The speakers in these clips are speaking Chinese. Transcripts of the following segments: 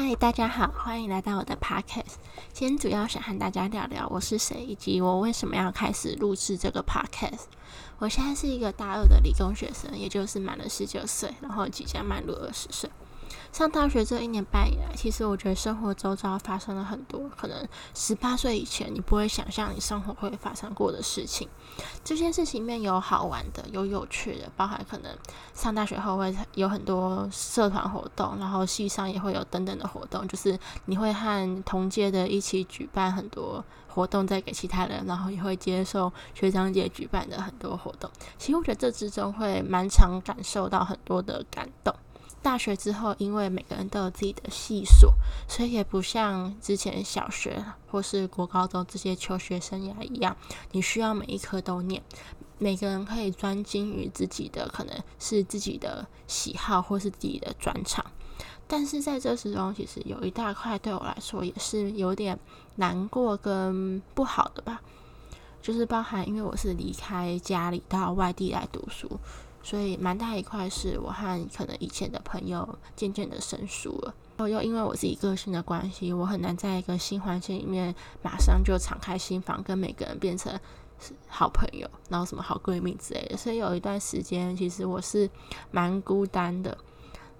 嗨，大家好，欢迎来到我的 podcast。今天主要想和大家聊聊我是谁，以及我为什么要开始录制这个 podcast。我现在是一个大二的理工学生，也就是满了十九岁，然后即将迈入二十岁。上大学这一年半以来，其实我觉得生活周遭发生了很多可能十八岁以前你不会想象你生活会发生过的事情。这件事情里面有好玩的，有有趣的，包含可能上大学后会有很多社团活动，然后系上也会有等等的活动，就是你会和同届的一起举办很多活动，再给其他人，然后也会接受学长姐举办的很多活动。其实我觉得这之中会蛮常感受到很多的感动。大学之后，因为每个人都有自己的系所，所以也不像之前小学或是国高中这些求学生涯一样，你需要每一科都念。每个人可以专精于自己的，可能是自己的喜好或是自己的专长。但是在这之中，其实有一大块对我来说也是有点难过跟不好的吧，就是包含因为我是离开家里到外地来读书。所以蛮大一块是我和可能以前的朋友渐渐的生疏了，然后又因为我自己个性的关系，我很难在一个新环境里面马上就敞开心房，跟每个人变成好朋友，然后什么好闺蜜之类的。所以有一段时间，其实我是蛮孤单的，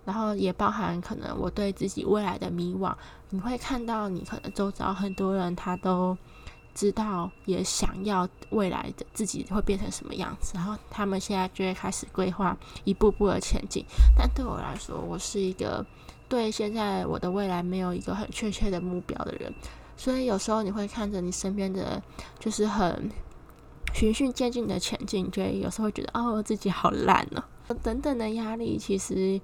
然后也包含可能我对自己未来的迷惘。你会看到你可能周遭很多人他都。知道也想要未来的自己会变成什么样子，然后他们现在就会开始规划一步步的前进。但对我来说，我是一个对现在我的未来没有一个很确切的目标的人，所以有时候你会看着你身边的，就是很循序渐进的前进，觉得有时候会觉得哦自己好烂哦，等等的压力，其实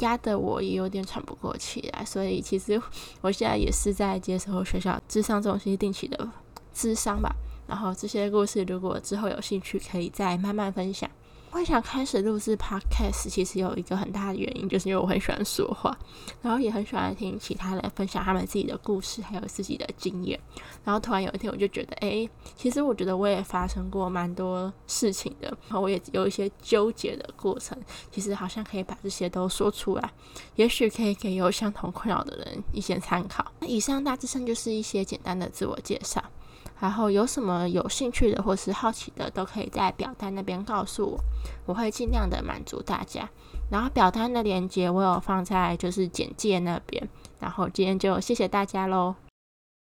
压得我也有点喘不过气来。所以其实我现在也是在接受学校智商中心定期的。智商吧，然后这些故事如果之后有兴趣，可以再慢慢分享。我想开始录制 podcast，其实有一个很大的原因，就是因为我很喜欢说话，然后也很喜欢听其他人分享他们自己的故事，还有自己的经验。然后突然有一天，我就觉得，哎，其实我觉得我也发生过蛮多事情的，然后我也有一些纠结的过程。其实好像可以把这些都说出来，也许可以给有相同困扰的人一些参考。那以上大致上就是一些简单的自我介绍。然后有什么有兴趣的或是好奇的，都可以在表单那边告诉我，我会尽量的满足大家。然后表单的链接我有放在就是简介那边。然后今天就谢谢大家喽。